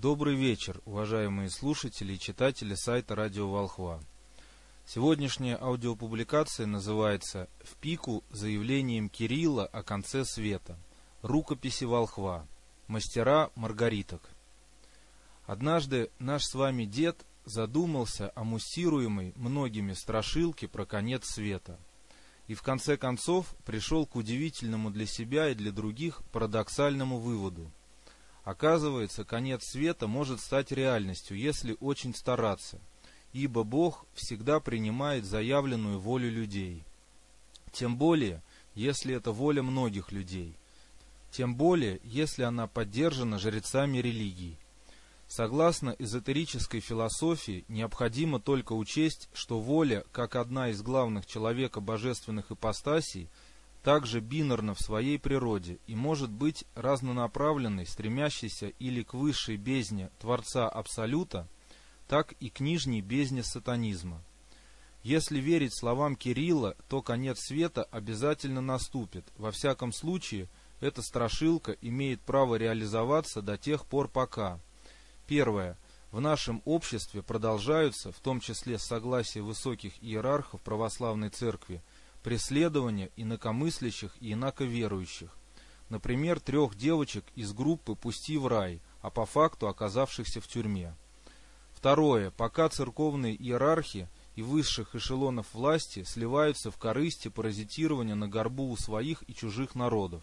Добрый вечер, уважаемые слушатели и читатели сайта Радио Волхва. Сегодняшняя аудиопубликация называется «В пику заявлением Кирилла о конце света. Рукописи Волхва. Мастера маргариток». Однажды наш с вами дед задумался о муссируемой многими страшилке про конец света. И в конце концов пришел к удивительному для себя и для других парадоксальному выводу. Оказывается, конец света может стать реальностью, если очень стараться – ибо Бог всегда принимает заявленную волю людей. Тем более, если это воля многих людей. Тем более, если она поддержана жрецами религии. Согласно эзотерической философии, необходимо только учесть, что воля, как одна из главных человека божественных ипостасей, также бинарна в своей природе и может быть разнонаправленной, стремящейся или к высшей бездне Творца Абсолюта – так и к нижней бездне сатанизма. Если верить словам Кирилла, то конец света обязательно наступит. Во всяком случае, эта страшилка имеет право реализоваться до тех пор пока. Первое. В нашем обществе продолжаются, в том числе с согласия высоких иерархов православной церкви, преследования инакомыслящих и инаковерующих. Например, трех девочек из группы «Пусти в рай», а по факту оказавшихся в тюрьме. Второе. Пока церковные иерархи и высших эшелонов власти сливаются в корысти паразитирования на горбу у своих и чужих народов.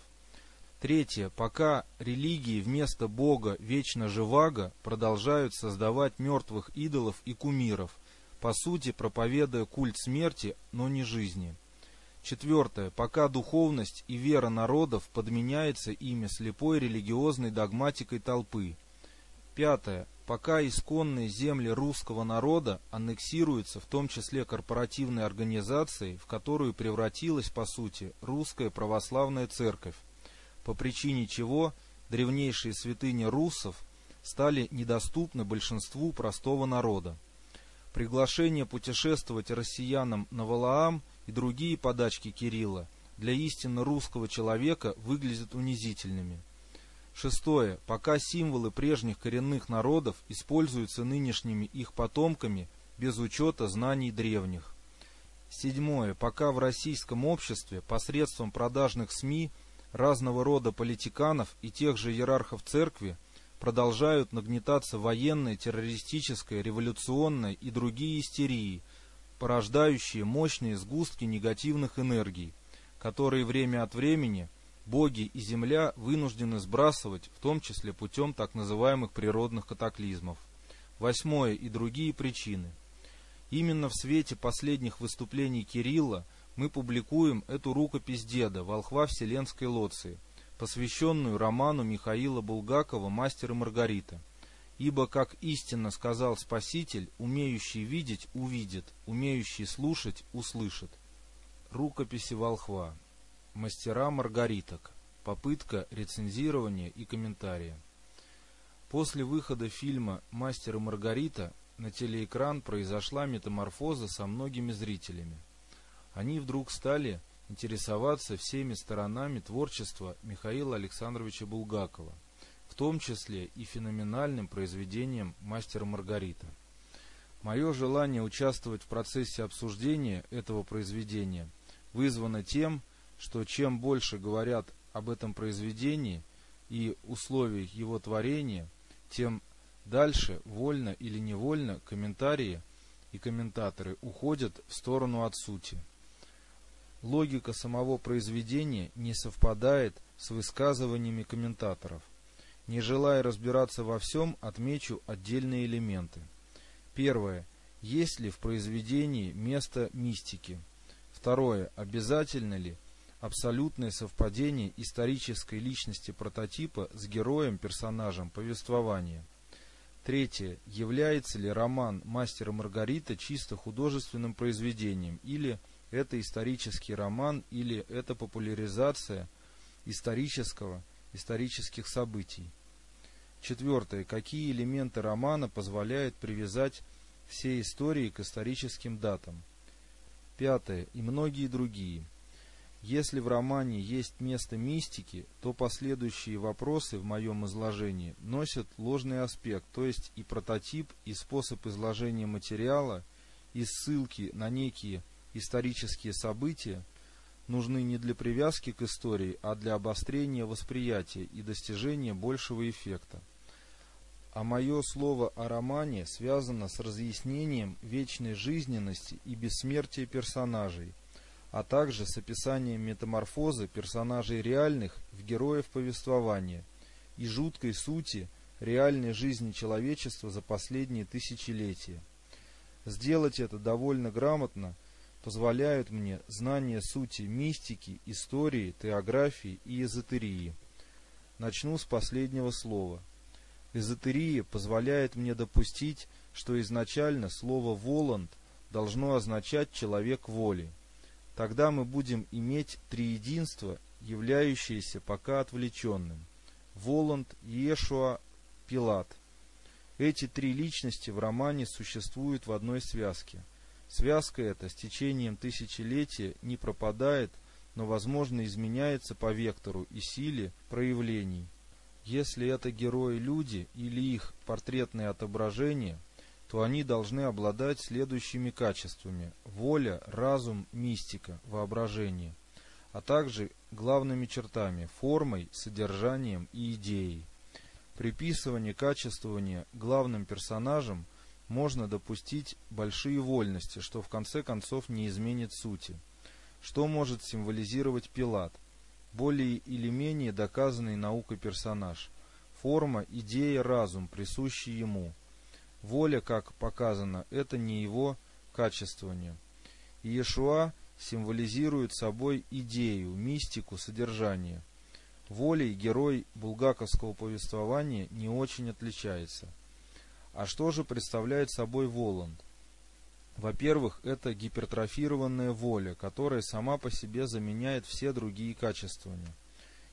Третье. Пока религии вместо Бога вечно живаго продолжают создавать мертвых идолов и кумиров, по сути проповедуя культ смерти, но не жизни. Четвертое. Пока духовность и вера народов подменяется ими слепой религиозной догматикой толпы. Пятое пока исконные земли русского народа аннексируются, в том числе корпоративной организацией, в которую превратилась, по сути, русская православная церковь, по причине чего древнейшие святыни русов стали недоступны большинству простого народа. Приглашение путешествовать россиянам на Валаам и другие подачки Кирилла для истинно русского человека выглядят унизительными. Шестое. Пока символы прежних коренных народов используются нынешними их потомками без учета знаний древних. Седьмое. Пока в российском обществе посредством продажных СМИ разного рода политиканов и тех же иерархов церкви продолжают нагнетаться военная, террористическая, революционная и другие истерии, порождающие мощные сгустки негативных энергий, которые время от времени – боги и земля вынуждены сбрасывать, в том числе путем так называемых природных катаклизмов. Восьмое и другие причины. Именно в свете последних выступлений Кирилла мы публикуем эту рукопись деда «Волхва Вселенской Лоции», посвященную роману Михаила Булгакова «Мастер и Маргарита». Ибо, как истинно сказал Спаситель, умеющий видеть – увидит, умеющий слушать – услышит. Рукописи Волхва Мастера маргариток. Попытка рецензирования и комментария. После выхода фильма «Мастер и Маргарита» на телеэкран произошла метаморфоза со многими зрителями. Они вдруг стали интересоваться всеми сторонами творчества Михаила Александровича Булгакова, том числе и феноменальным произведением «Мастер Маргарита». Мое желание участвовать в процессе обсуждения этого произведения вызвано тем, что чем больше говорят об этом произведении и условиях его творения, тем дальше, вольно или невольно, комментарии и комментаторы уходят в сторону от сути. Логика самого произведения не совпадает с высказываниями комментаторов. Не желая разбираться во всем, отмечу отдельные элементы. Первое. Есть ли в произведении место мистики? Второе. Обязательно ли абсолютное совпадение исторической личности прототипа с героем, персонажем повествования. Третье. Является ли роман «Мастер Маргарита» чисто художественным произведением, или это исторический роман, или это популяризация исторического, исторических событий. Четвертое. Какие элементы романа позволяют привязать все истории к историческим датам. Пятое. И многие другие. Если в романе есть место мистики, то последующие вопросы в моем изложении носят ложный аспект, то есть и прототип, и способ изложения материала, и ссылки на некие исторические события нужны не для привязки к истории, а для обострения восприятия и достижения большего эффекта. А мое слово о романе связано с разъяснением вечной жизненности и бессмертия персонажей – а также с описанием метаморфозы персонажей реальных в героев повествования и жуткой сути реальной жизни человечества за последние тысячелетия. Сделать это довольно грамотно позволяют мне знания сути мистики, истории, теографии и эзотерии. Начну с последнего слова. Эзотерия позволяет мне допустить, что изначально слово «воланд» должно означать «человек воли», Тогда мы будем иметь триединство, являющееся пока отвлеченным. Воланд, Иешуа, Пилат. Эти три личности в романе существуют в одной связке. Связка эта с течением тысячелетия не пропадает, но, возможно, изменяется по вектору и силе проявлений. Если это герои-люди или их портретные отображения, то они должны обладать следующими качествами – воля, разум, мистика, воображение, а также главными чертами – формой, содержанием и идеей. Приписывание качествования главным персонажам можно допустить большие вольности, что в конце концов не изменит сути. Что может символизировать Пилат? Более или менее доказанный наукой персонаж. Форма, идея, разум, присущий ему – Воля, как показано, это не его качествование. Иешуа символизирует собой идею, мистику, содержание. Волей герой булгаковского повествования не очень отличается. А что же представляет собой Воланд? Во-первых, это гипертрофированная воля, которая сама по себе заменяет все другие качествования –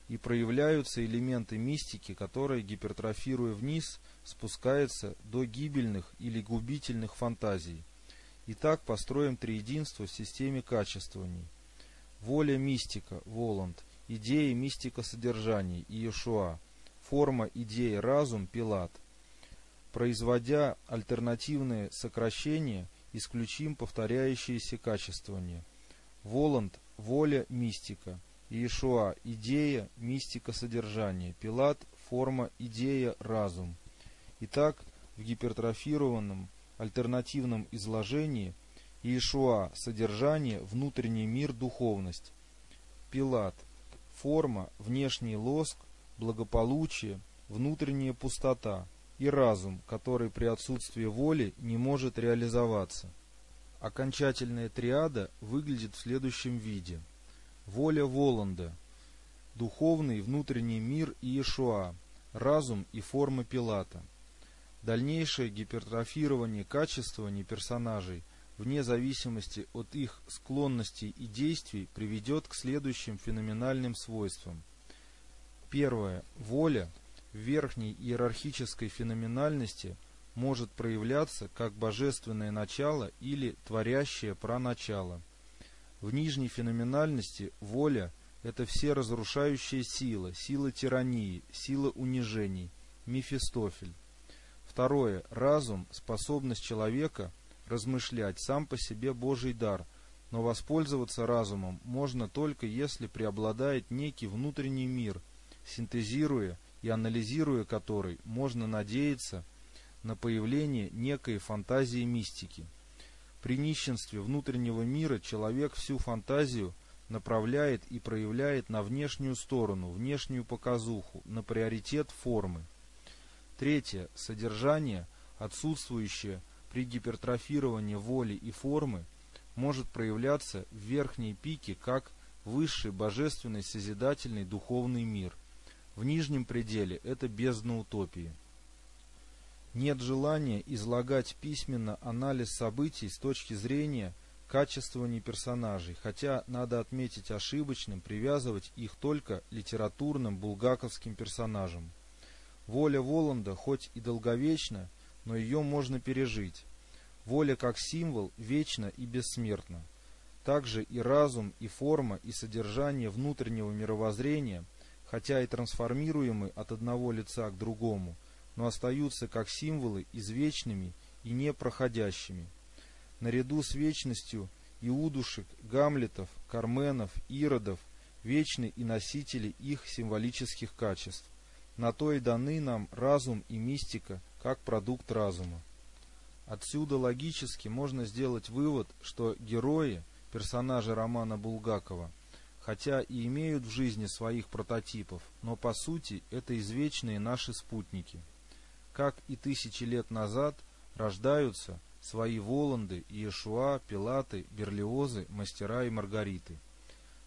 и проявляются элементы мистики, которые, гипертрофируя вниз, спускаются до гибельных или губительных фантазий. Итак, построим триединство в системе качествований. Воля мистика, Воланд, идея мистика содержаний, Иешуа, форма идеи разум, Пилат. Производя альтернативные сокращения, исключим повторяющиеся качествования. Воланд, воля мистика – Иешуа – идея, мистика, содержание. Пилат – форма, идея, разум. Итак, в гипертрофированном альтернативном изложении Иешуа – содержание, внутренний мир, духовность. Пилат – форма, внешний лоск, благополучие, внутренняя пустота и разум, который при отсутствии воли не может реализоваться. Окончательная триада выглядит в следующем виде – воля Воланда, духовный внутренний мир Иешуа, разум и форма Пилата. Дальнейшее гипертрофирование качествования персонажей вне зависимости от их склонностей и действий приведет к следующим феноменальным свойствам. Первое. Воля верхней иерархической феноменальности может проявляться как божественное начало или творящее праначало – в нижней феноменальности воля – это все разрушающая сила, сила тирании, сила унижений, Мефистофель. Второе. Разум – способность человека размышлять, сам по себе Божий дар, но воспользоваться разумом можно только если преобладает некий внутренний мир, синтезируя и анализируя который можно надеяться на появление некой фантазии мистики. При нищенстве внутреннего мира человек всю фантазию направляет и проявляет на внешнюю сторону, внешнюю показуху, на приоритет формы. Третье. Содержание, отсутствующее при гипертрофировании воли и формы, может проявляться в верхней пике как высший божественный созидательный духовный мир. В нижнем пределе это бездна утопии. Нет желания излагать письменно анализ событий с точки зрения качествования персонажей, хотя надо отметить ошибочным привязывать их только литературным булгаковским персонажам. Воля Воланда хоть и долговечна, но ее можно пережить. Воля как символ вечна и бессмертна. также и разум, и форма, и содержание внутреннего мировоззрения, хотя и трансформируемы от одного лица к другому, но остаются как символы извечными и непроходящими. Наряду с вечностью Иудушек, Гамлетов, Карменов, Иродов вечны и носители их символических качеств. На то и даны нам разум и мистика, как продукт разума. Отсюда логически можно сделать вывод, что герои, персонажи романа Булгакова, хотя и имеют в жизни своих прототипов, но по сути это извечные наши спутники. Как и тысячи лет назад рождаются свои Воланды, Иешуа, Пилаты, Берлиозы, Мастера и Маргариты.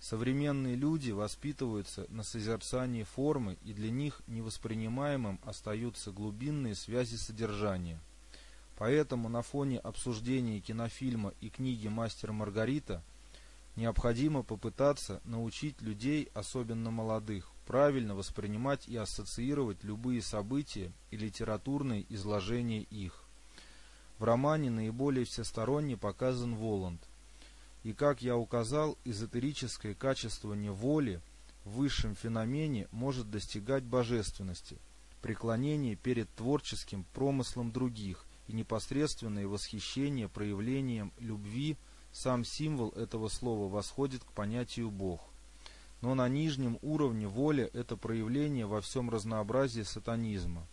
Современные люди воспитываются на созерцании формы, и для них невоспринимаемым остаются глубинные связи содержания. Поэтому на фоне обсуждения кинофильма и книги «Мастер Маргарита» необходимо попытаться научить людей, особенно молодых, правильно воспринимать и ассоциировать любые события и литературные изложения их. В романе наиболее всесторонне показан Воланд. И, как я указал, эзотерическое качествование воли в высшем феномене может достигать божественности, преклонение перед творческим промыслом других и непосредственное восхищение проявлением любви, сам символ этого слова восходит к понятию Бог. Но на нижнем уровне воля – это проявление во всем разнообразии сатанизма.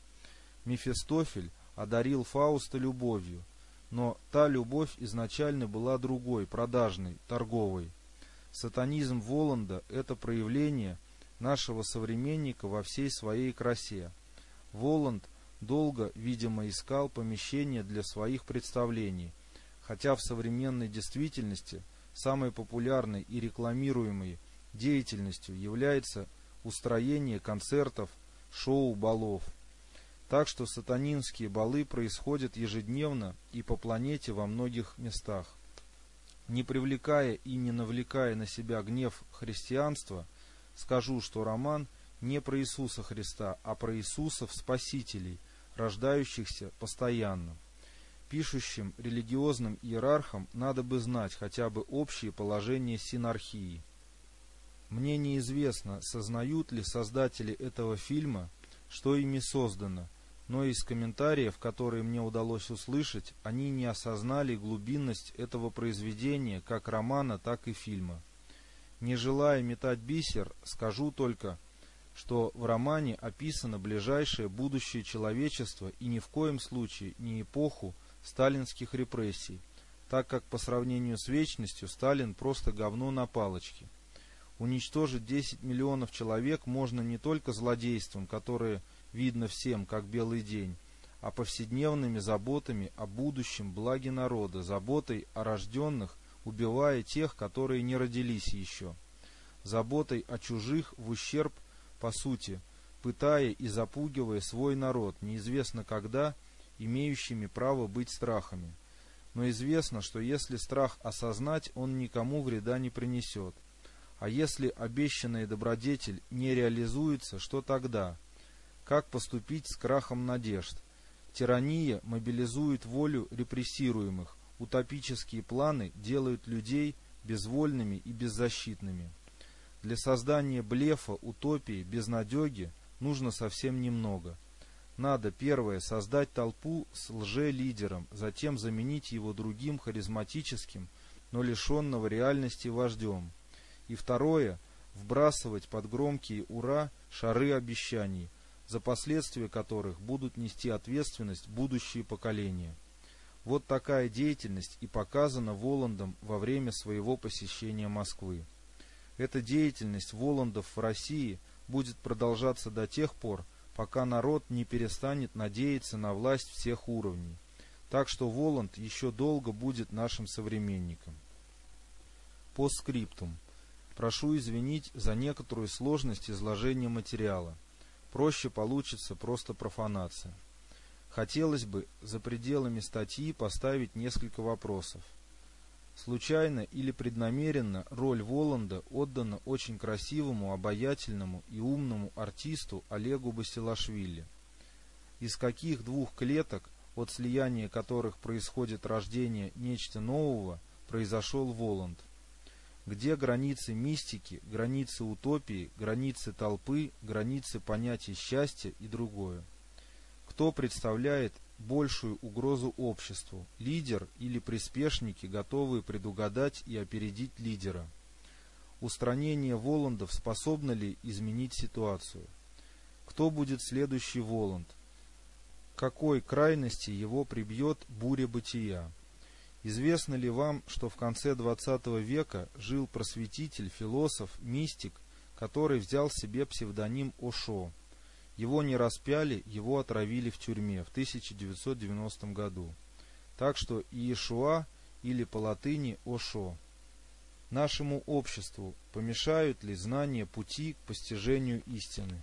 Мефистофель – одарил Фауста любовью, но та любовь изначально была другой, продажной, торговой. Сатанизм Воланда – это проявление нашего современника во всей своей красе. Воланд долго, видимо, искал помещение для своих представлений, хотя в современной действительности самой популярной и рекламируемой деятельностью является устроение концертов, шоу, балов – так что сатанинские балы происходят ежедневно и по планете во многих местах. Не привлекая и не навлекая на себя гнев христианства, скажу, что роман не про Иисуса Христа, а про Иисусов Спасителей, рождающихся постоянно. Пишущим религиозным иерархам надо бы знать хотя бы общие положения синархии. Мне неизвестно, сознают ли создатели этого фильма, что ими создано, но из комментариев, которые мне удалось услышать, они не осознали глубинность этого произведения, как романа, так и фильма. Не желая метать бисер, скажу только, что в романе описано ближайшее будущее человечества и ни в коем случае не эпоху сталинских репрессий, так как по сравнению с вечностью Сталин просто говно на палочке. Уничтожить 10 миллионов человек можно не только злодейством, которое видно всем, как белый день, а повседневными заботами о будущем благе народа, заботой о рожденных, убивая тех, которые не родились еще, заботой о чужих в ущерб, по сути, пытая и запугивая свой народ, неизвестно когда, имеющими право быть страхами. Но известно, что если страх осознать, он никому вреда не принесет. А если обещанный добродетель не реализуется, что тогда? Как поступить с крахом надежд? Тирания мобилизует волю репрессируемых, утопические планы делают людей безвольными и беззащитными. Для создания блефа, утопии, безнадеги нужно совсем немного. Надо, первое, создать толпу с лже-лидером, затем заменить его другим харизматическим, но лишенного реальности вождем. И второе, вбрасывать под громкие «Ура» шары обещаний, за последствия которых будут нести ответственность будущие поколения. Вот такая деятельность и показана Воландом во время своего посещения Москвы. Эта деятельность Воландов в России будет продолжаться до тех пор, пока народ не перестанет надеяться на власть всех уровней. Так что Воланд еще долго будет нашим современником. По скриптум. Прошу извинить за некоторую сложность изложения материала проще получится просто профанация. Хотелось бы за пределами статьи поставить несколько вопросов. Случайно или преднамеренно роль Воланда отдана очень красивому, обаятельному и умному артисту Олегу Басилашвили. Из каких двух клеток, от слияния которых происходит рождение нечто нового, произошел Воланд? Где границы мистики, границы утопии, границы толпы, границы понятий счастья и другое? Кто представляет большую угрозу обществу, лидер или приспешники, готовые предугадать и опередить лидера? Устранение Воландов способно ли изменить ситуацию? Кто будет следующий Воланд? какой крайности его прибьет буря бытия? Известно ли вам, что в конце XX века жил просветитель, философ, мистик, который взял себе псевдоним Ошо? Его не распяли, его отравили в тюрьме в 1990 году. Так что Иешуа или по латыни Ошо. Нашему обществу помешают ли знания пути к постижению истины?